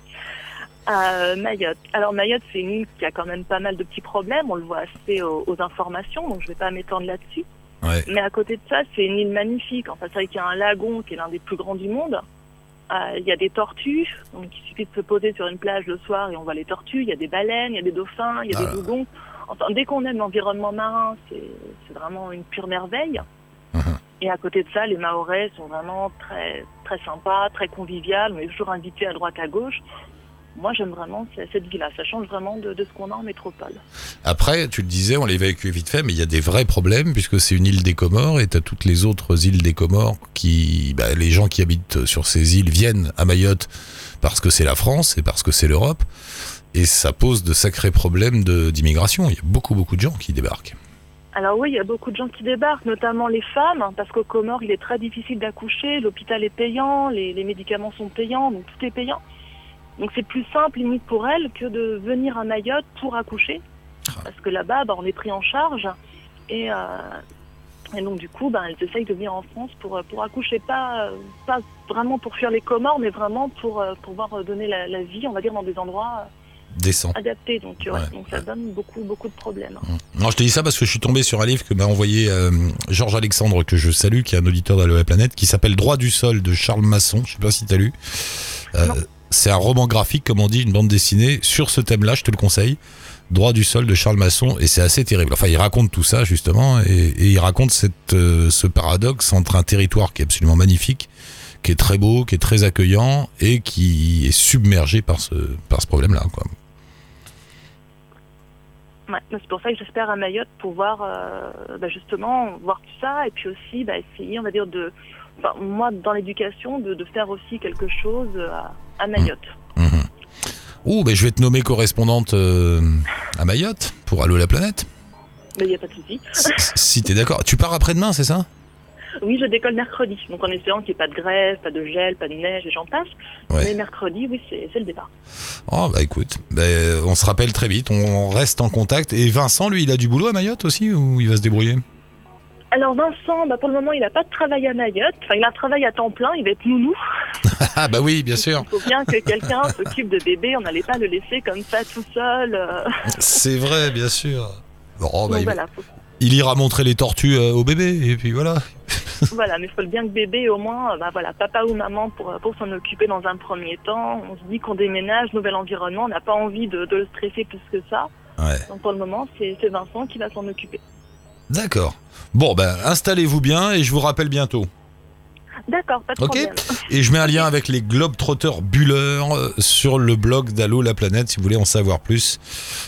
E: Mayotte. Alors Mayotte, c'est une île qui a quand même pas mal de petits problèmes. On le voit assez aux, aux informations, donc je vais pas m'étendre là-dessus.
B: Ouais.
E: Mais à côté de ça, c'est une île magnifique. En fait, c'est vrai qu'il y a un lagon qui est l'un des plus grands du monde. Euh, Il y a des tortues, donc il suffit de se poser sur une plage le soir et on voit les tortues. Il y a des baleines, il y a des dauphins, il y a
B: Ah.
E: des dougons. Enfin, dès qu'on aime l'environnement marin, c'est vraiment une pure merveille.
B: Mhm.
E: Et à côté de ça, les Mahorais sont vraiment très très sympas, très conviviales. On est toujours invités à droite à gauche. Moi, j'aime vraiment ce- cette vie-là. Ça change vraiment de, de ce qu'on a en métropole.
B: Après, tu le disais, on l'a évacué vite fait, mais il y a des vrais problèmes puisque c'est une île des Comores et t'as toutes les autres îles des Comores qui, bah, les gens qui habitent sur ces îles viennent à Mayotte parce que c'est la France et parce que c'est l'Europe et ça pose de sacrés problèmes d'immigration. Il y a beaucoup beaucoup de gens qui débarquent.
E: Alors oui, il y a beaucoup de gens qui débarquent, notamment les femmes, hein, parce qu'au Comores, il est très difficile d'accoucher. L'hôpital est payant, les, les médicaments sont payants, donc tout est payant. Donc c'est plus simple, limite pour elles, que de venir à Mayotte pour accoucher.
B: Ah.
E: Parce que là-bas, bah, on est pris en charge. Et, euh, et donc du coup, bah, elles essayent de venir en France pour, euh, pour accoucher. Pas, euh, pas vraiment pour fuir les Comores, mais vraiment pour pouvoir donner la, la vie, on va dire, dans des endroits
B: Descend.
E: adaptés. Donc, ouais,
B: Ouais,
E: donc ça donne beaucoup, beaucoup de problèmes.
B: Non, je te dis ça parce que je suis tombé sur un livre que m'a envoyé euh, Georges Alexandre, que je salue, qui est un auditeur d'Allo la planète, qui s'appelle Droit du sol de Charles Masson. Je sais pas si tu as lu. Euh. C'est un roman graphique, comme on dit, une bande dessinée sur ce thème-là, je te le conseille. Droit du sol de Charles Masson, et c'est assez terrible. Enfin, il raconte tout ça, justement, et, il raconte cette, euh, ce paradoxe entre un territoire qui est absolument magnifique, qui est très beau, qui est très accueillant, et qui est submergé par ce, par ce problème-là.
E: c'est pour ça que j'espère à Mayotte pouvoir euh, bah, justement voir tout ça et puis aussi bah, essayer, on va dire, de, enfin, moi dans l'éducation, de, de faire aussi quelque chose à, à Mayotte.
B: Oh, ben je vais te nommer correspondante euh, à Mayotte pour Allo la planète.
E: Mais il n'y a pas de souci.
B: Si- si t'es d'accord. Tu pars après-demain, c'est ça?
E: Oui, je décolle mercredi. Donc en espérant qu'il n'y ait pas de grève, pas de gel, pas de neige et j'en passe.
B: Ouais.
E: Mais mercredi, oui, c'est c'est le départ.
B: Oh, bah écoute, ben, on se rappelle très vite, on reste en contact. Et Vincent, lui, il a du boulot à Mayotte aussi ou il va se débrouiller?
E: Alors Vincent, bah, pour le moment, il n'a pas de travail à Mayotte. Enfin, il a un travail à temps plein, il va être nounou. *laughs*
B: Ah, bah oui, bien sûr.
E: Il faut bien que quelqu'un *laughs* s'occupe de bébé. On n'allait pas le laisser comme ça tout seul. euh.
B: C'est vrai, bien sûr. Bon, bah,
E: Donc
B: il,
E: voilà, faut-
B: il ira montrer les tortues euh, au bébé, et puis voilà. *laughs*
E: voilà, mais il faut bien que bébé, au moins, euh, bah, voilà, papa ou maman pour, pour s'en occuper dans un premier temps. On se dit qu'on déménage, nouvel environnement, on n'a pas envie de, de le stresser plus que ça.
B: Ouais.
E: Donc pour le moment, c'est Vincent qui va s'en occuper.
B: D'accord. Bon, ben, installez-vous bien et je vous rappelle bientôt.
E: D'accord, pas de
B: Ok.
E: problème.
B: Et je mets un lien avec les Globetrotters Bulleurs euh, sur le blog d'Allo la planète si vous voulez en savoir plus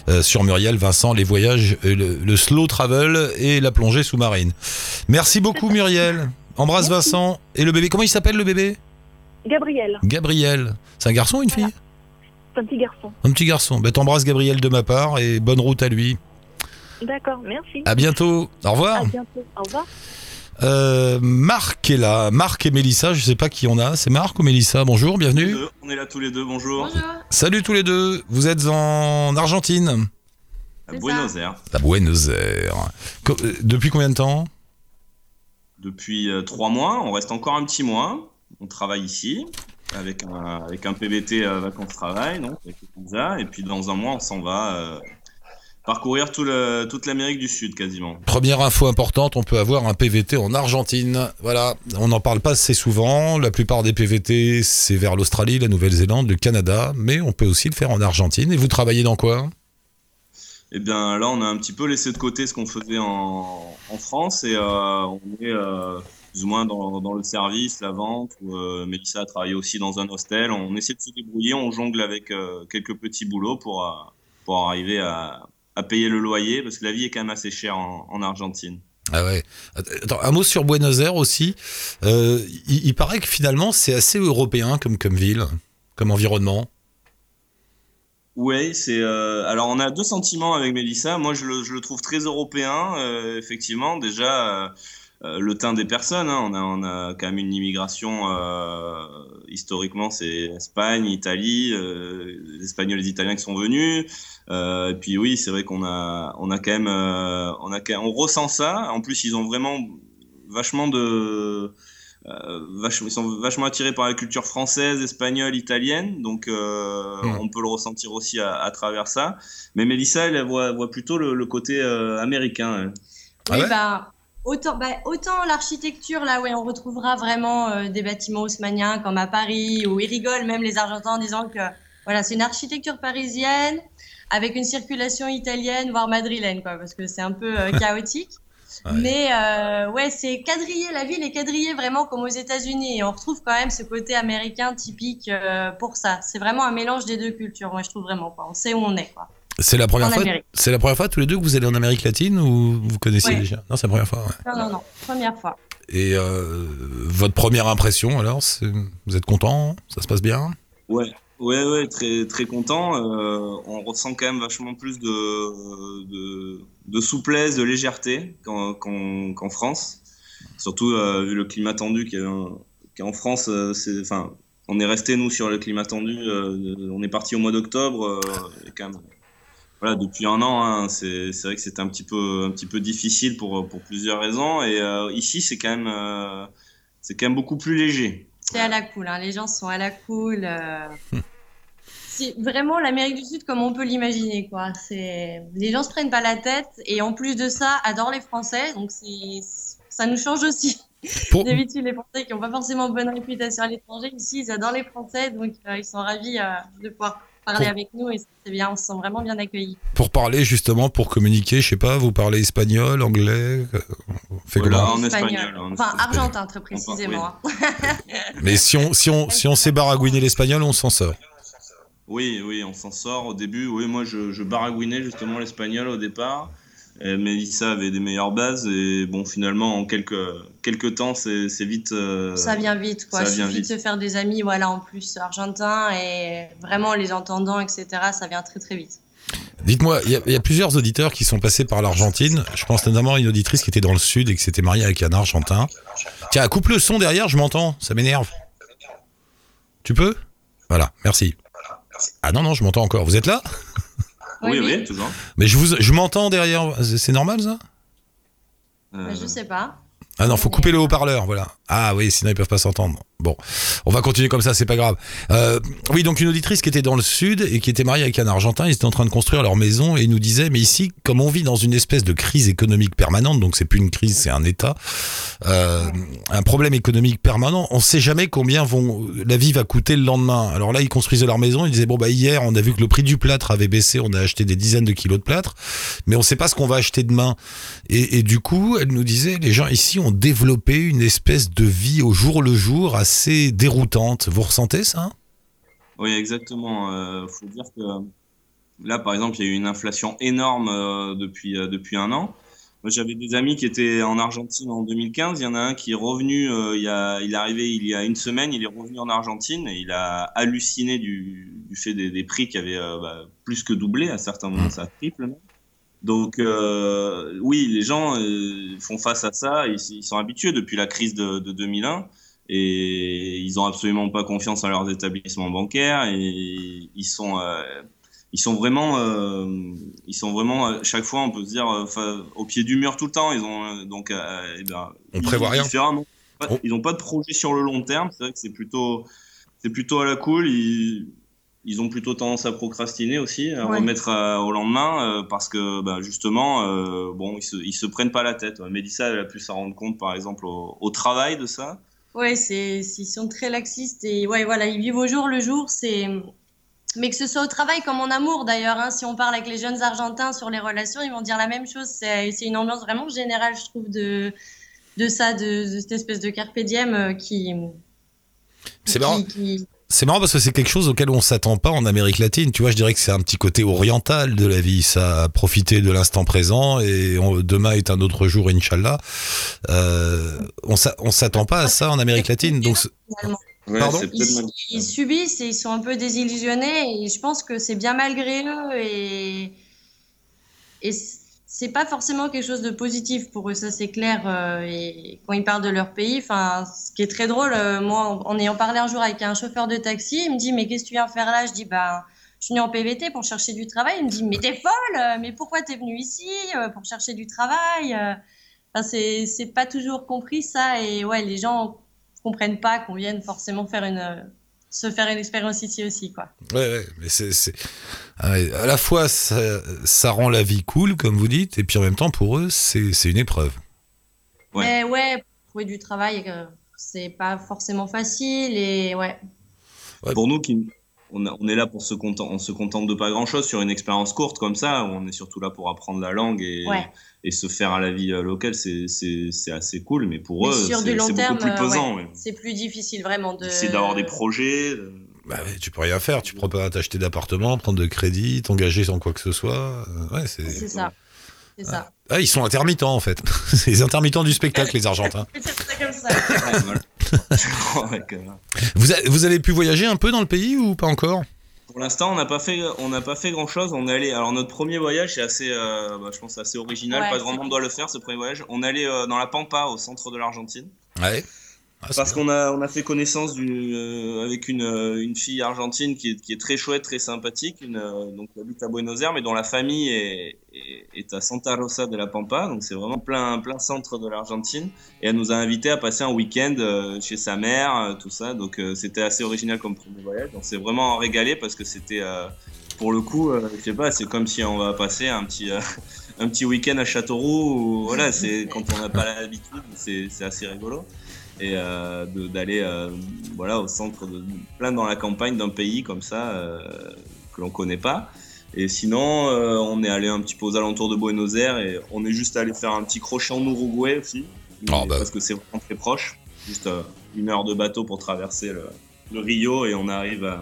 B: euh, sur Muriel, Vincent, les voyages, euh, le, le slow travel et la plongée sous-marine. Merci beaucoup Muriel. Embrasse
E: Merci.
B: Vincent. Et le bébé, comment il s'appelle le bébé?
E: Gabriel,
B: Gabriel. C'est un garçon ou une fille?
E: C'est un petit garçon.
B: Un petit garçon. Ben, t'embrasses Gabriel de ma part et bonne route à lui.
E: D'accord, merci.
B: À bientôt. Au revoir.
E: À bientôt. Au revoir.
B: Euh, Marc est là. Marc et Mélissa, je sais pas qui on a. C'est Marc ou Mélissa? Bonjour, bienvenue.
F: On est là tous les deux, bonjour.
B: Salut tous les deux. Vous êtes en Argentine?
F: À Buenos Aires.
B: À Buenos Aires. Euh, depuis combien de temps?
F: Depuis euh, trois mois, on reste encore un petit mois. On travaille ici avec un, avec un PVT euh, vacances-travail, donc avec le visa. Et puis dans un mois, on s'en va euh, parcourir tout le, toute l'Amérique du Sud quasiment.
B: Première info importante, on peut avoir un PVT en Argentine. Voilà, on n'en parle pas assez souvent. La plupart des PVT, c'est vers l'Australie, la Nouvelle-Zélande, le Canada, mais on peut aussi le faire en Argentine. Et vous travaillez dans quoi?
F: Et bien là, on a un petit peu laissé de côté ce qu'on faisait en, en France et euh, on est euh, plus ou moins dans, dans le service, la vente. Où, euh, Mélissa a travaillé aussi dans un hostel. On essaie de se débrouiller, on jongle avec euh, quelques petits boulots pour, pour arriver à, à payer le loyer parce que la vie est quand même assez chère en, en Argentine.
B: Ah ouais. Attends, un mot sur Buenos Aires aussi. Euh, il, il paraît que finalement, c'est assez européen comme, comme ville, comme environnement.
F: Oui, c'est. euh, alors, on a deux sentiments avec Mélissa. Moi, je le, je le trouve très européen, euh, effectivement. Déjà, le teint des personnes. hein. On, a, on a quand même une immigration. euh, historiquement, c'est Espagne, Italie, euh, les Espagnols et les Italiens qui sont venus. Euh, et puis, oui, c'est vrai qu'on a, on a quand même. euh, on, a, on ressent ça. En plus, ils ont vraiment vachement de. Euh, vachement, ils sont vachement attirés par la culture française, espagnole, italienne, donc euh,
B: Mm.
F: on peut le ressentir aussi à, à travers ça. Mais Mélissa, elle, elle voit, voit plutôt le, le côté euh, américain. elle.
B: Ah ouais?
G: bah, autant, bah, autant l'architecture, là, ouais, on retrouvera vraiment euh, des bâtiments haussmanniens comme à Paris, où ils rigolent même les Argentins en disant que voilà, c'est une architecture parisienne avec une circulation italienne, voire madrilène, quoi, parce que c'est un peu euh, *laughs* chaotique.
B: Ouais.
G: Mais euh, ouais, c'est quadrillé, la ville est quadrillée vraiment comme aux États-Unis. Et on retrouve quand même ce côté américain typique euh, pour ça. C'est vraiment un mélange des deux cultures, moi je trouve vraiment. Quoi. On sait où on est. Quoi.
B: C'est la première
G: En
B: fois. C'est la première fois tous les deux que vous allez en Amérique latine ou vous connaissiez
G: Ouais.
B: déjà? Non, c'est la première fois. ouais.
G: Non, non, non, première fois.
B: Et euh, votre première impression alors, c'est- vous êtes content? Ça se passe bien?
F: Ouais, ouais, ouais, très, très content. Euh, on ressent quand même vachement plus de, de, de souplesse, de légèreté qu'en qu'en qu'en France. Surtout euh, vu le climat tendu qu'il y a en- qu'il y a en France. c'est, enfin, on est resté nous sur le climat tendu. euh, on est parti au mois d'octobre. euh, et quand même, voilà, depuis un an, hein, c'est c'est vrai que c'était un petit peu, un petit peu difficile pour, pour plusieurs raisons. Et euh, ici, c'est quand même, euh, c'est quand même beaucoup plus léger.
G: C'est à la cool, hein. les gens sont à la cool. euh. *laughs* C'est vraiment l'Amérique du Sud comme on peut l'imaginer, quoi. C'est les gens se prennent pas la tête et en plus de ça, adorent les Français, donc c'est ça nous change aussi.
B: Pour-
G: D'habitude, les Français qui n'ont pas forcément bonne réputation à l'étranger, ici, ils adorent les Français, donc euh, ils sont ravis euh, de pouvoir parler
B: Pour-
G: avec nous et c'est bien, on se sent vraiment bien accueillis.
B: Pour parler justement, pour communiquer, je sais pas, vous parlez espagnol, anglais euh, on fait
F: Voilà.
B: comment
F: en espagnol, en
G: Enfin, argentin, très précisément. *laughs*
B: Mais si on, si on, si on sait baragouiner l'espagnol, on s'en sort.
F: Oui, oui, on s'en sort au début. Oui, moi, je, je baragouinais justement l'espagnol au départ. Et Mélissa avait des meilleures bases et bon finalement en quelques quelques temps c'est c'est vite euh,
G: Ça vient vite, quoi.
F: ça
G: Il
F: vient
G: suffit de
F: vite.
G: se faire des amis, voilà, en plus argentins et vraiment les entendants, etc. Ça vient très très vite.
B: Dites-moi, il y, y a plusieurs auditeurs qui sont passés par l'Argentine. Je pense notamment à une auditrice qui était dans le sud et qui s'était mariée avec un Argentin. Tiens, coupe le son derrière, je m'entends, ça m'énerve. Tu peux? Voilà, merci. Ah non, non, je m'entends encore. Vous êtes là?
F: Oui oui, toujours.
B: Mais je, vous, je m'entends derrière. C'est c'est normal ça?
F: Euh,
G: Bah, Je sais pas.
B: Ah non, faut couper le haut-parleur, voilà. Ah oui, sinon ils peuvent pas s'entendre. Bon, on va continuer comme ça, c'est pas grave. Euh, oui, donc une auditrice qui était dans le sud et qui était mariée avec un Argentin, ils étaient en train de construire leur maison et nous disaient, mais ici, comme on vit dans une espèce de crise économique permanente, donc c'est plus une crise, c'est un état, euh, un problème économique permanent, on sait jamais combien vont la vie va coûter le lendemain. Alors là, ils construisaient leur maison, ils disaient bon bah hier, on a vu que le prix du plâtre avait baissé, on a acheté des dizaines de kilos de plâtre, mais on sait pas ce qu'on va acheter demain. Et, et du coup, elle nous disait, les gens ici ont développé une espèce de vie au jour le jour assez déroutante. Vous ressentez ça?
F: Oui, exactement. Euh, faut dire que là, par exemple, il y a eu une inflation énorme euh, depuis, euh, depuis un an. Moi, j'avais des amis qui étaient en Argentine en 2015. Il y en a un qui est revenu, euh, il, y a, il est arrivé il y a une semaine, il est revenu en Argentine et il a halluciné du, du fait des, des prix qui avaient euh, bah, plus que doublé. À certains moments, ça triple même. Donc euh, oui, les gens euh, font face à ça, ils, ils sont habitués depuis la crise de, de 2001 et ils ont absolument pas confiance en leurs établissements bancaires. Et ils sont euh, ils sont vraiment euh, ils sont vraiment euh, chaque fois on peut se dire euh, au pied du mur tout le temps. Ils ont donc euh, eh ben,
B: On
F: ils-
B: prévoit rien.
F: ils n'ont pas de projet sur le long terme. C'est vrai que c'est plutôt c'est plutôt à la cool. Ils ils ont plutôt tendance à procrastiner aussi, à
G: Ouais.
F: remettre euh, au lendemain, euh, parce que bah, justement, euh, bon, ils se, ils se prennent pas la tête. Mélissa, elle a pu s'en rendre compte, par exemple, au, au travail de ça.
G: Ouais, c'est, ils sont très laxistes et ouais, voilà, ils vivent au jour le jour. C'est, mais que ce soit au travail comme en amour d'ailleurs. Hein, si on parle avec les jeunes Argentins sur les relations, ils vont dire la même chose. C'est, c'est une ambiance vraiment générale, je trouve, de de ça, de, de cette espèce de carpe diem qui.
B: C'est
G: qui-
B: marrant.
G: qui-
B: C'est marrant parce que c'est quelque chose auquel on s'attend pas en Amérique latine. Tu vois, je dirais que c'est un petit côté oriental de la vie. Ça a profité de l'instant présent et on- demain est un autre jour, Inch'Allah. Euh, on on s'attend pas à ça en Amérique latine. Donc.
F: Ouais,
B: Pardon
G: Ils, subissent et ils sont un peu désillusionnés et je pense que c'est bien malgré eux et, et c'est pas forcément quelque chose de positif pour eux, ça c'est clair. euh, et quand ils parlent de leur pays, enfin, ce qui est très drôle, euh, moi en, ayant parlé un jour avec un chauffeur de taxi, il me dit mais qu'est-ce que tu viens faire là? Je dis bah je suis venu en PVT pour chercher du travail. Il me dit mais t'es folle, euh, mais pourquoi t'es venu ici pour chercher du travail Enfin, c'est pas toujours compris ça et ouais les gens comprennent pas qu'on vienne forcément faire une se faire une expérience ici aussi quoi.
B: ouais, ouais, mais c'est, c'est- ah ouais, à la fois ça, ça rend la vie cool, comme vous dites, et puis en même temps pour eux c'est, c'est une épreuve.
F: Ouais.
G: Mais ouais, trouver du travail euh, c'est pas forcément facile et ouais.
F: Pour nous, qui, on, a- on est là pour se contenter, on se contente de pas grand chose sur une expérience courte comme ça. On est surtout là pour apprendre la langue et,
G: Ouais.
F: et se faire à la vie euh, locale. C'est, c'est, c'est assez cool, mais pour
G: Mais
F: eux, c'est, c'est
G: terme,
F: beaucoup plus
G: euh,
F: pesant.
G: ouais,
F: ouais.
G: c'est plus difficile vraiment de.
F: Difficile d'avoir des projets. de-
B: Bah ouais, tu peux rien faire, tu peux pas t'acheter d'appartement, prendre de crédit, t'engager sans quoi que ce soit. Euh, Ouais, c'est...
G: C'est ça. C'est ça.
B: Ah, ils sont intermittents en fait. *laughs* c'est les intermittents du spectacle, les Argentins. *laughs*
G: C'est ça comme ça.
F: Euh,
B: Vous, a- vous avez pu voyager un peu dans le pays ou pas encore?
F: Pour l'instant, on n'a pas fait, on n'a pas fait grand chose. On est allé, alors notre premier voyage, c'est assez, euh, bah, je pense, assez original.
G: Ouais,
F: pas grand monde doit le faire ce premier voyage. On est allé euh, dans la Pampa, au centre de l'Argentine,
B: Ouais. Ah,
F: parce qu'on a, on a fait connaissance d'une, euh, avec une, euh, une fille argentine qui est, qui est très chouette, très sympathique, une, euh, donc qui habite à Buenos Aires, mais dont la famille est, est, est à Santa Rosa de la Pampa, donc c'est vraiment plein, plein centre de l'Argentine. Et elle nous a invités à passer un week-end euh, chez sa mère, euh, tout ça. Donc euh, c'était assez original comme premier voyage. On s'est vraiment régalé parce que c'était, euh, pour le coup, euh, je sais pas, c'est comme si on va passer un petit, euh, *laughs* un petit week-end à Châteauroux. Ou, voilà, c'est quand on n'a pas l'habitude, c'est assez rigolo. Et euh, d'aller, euh, voilà, au centre de, plein dans la campagne d'un pays comme ça euh, que l'on connaît pas. Et sinon, on est allé un petit peu aux alentours de Buenos Aires et on est juste allé faire un petit crochet en Uruguay aussi,
B: Oh, bah.
F: parce que c'est vraiment très proche, juste une heure de bateau pour traverser le, le Rio et on arrive à,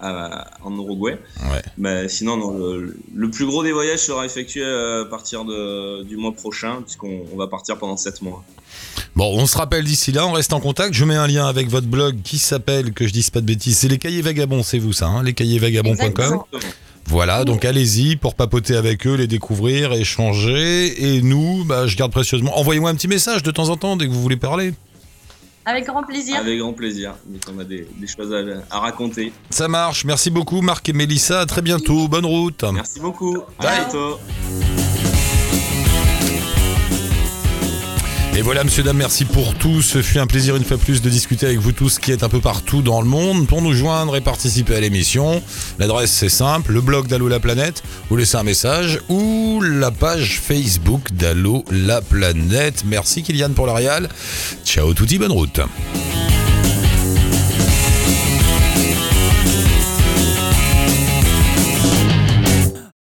F: à- en Uruguay.
B: Ouais.
F: Mais sinon, non, le, le plus gros des voyages sera effectué euh, à partir de, du mois prochain, puisqu'on on va partir pendant 7 mois.
B: Bon, on se rappelle d'ici là, on reste en contact. Je mets un lien avec votre blog qui s'appelle, que je dise pas de bêtises, c'est les cahiers vagabonds, c'est vous ça, hein, lescahiers-vagabonds.com.
G: Exactement.
B: Voilà, donc allez-y pour papoter avec eux, les découvrir, échanger. Et nous, bah, je garde précieusement. Envoyez-moi un petit message de temps en temps dès que vous voulez parler.
G: Avec grand plaisir.
F: Avec grand plaisir. Donc, on a des, des choses à, à raconter.
B: Ça marche. Merci beaucoup, Marc et Mélissa. À très bientôt. Bonne route.
F: Merci beaucoup. À
G: Ciao.
F: bientôt.
B: Et voilà, monsieur, dame, merci pour tout. Ce fut un plaisir une fois plus de discuter avec vous tous qui êtes un peu partout dans le monde. Pour nous joindre et participer à l'émission, l'adresse c'est simple, le blog d'Allo la planète, vous laissez un message ou la page Facebook d'Allo la planète. Merci Kylian pour l'Arial. Ciao touti, bonne route.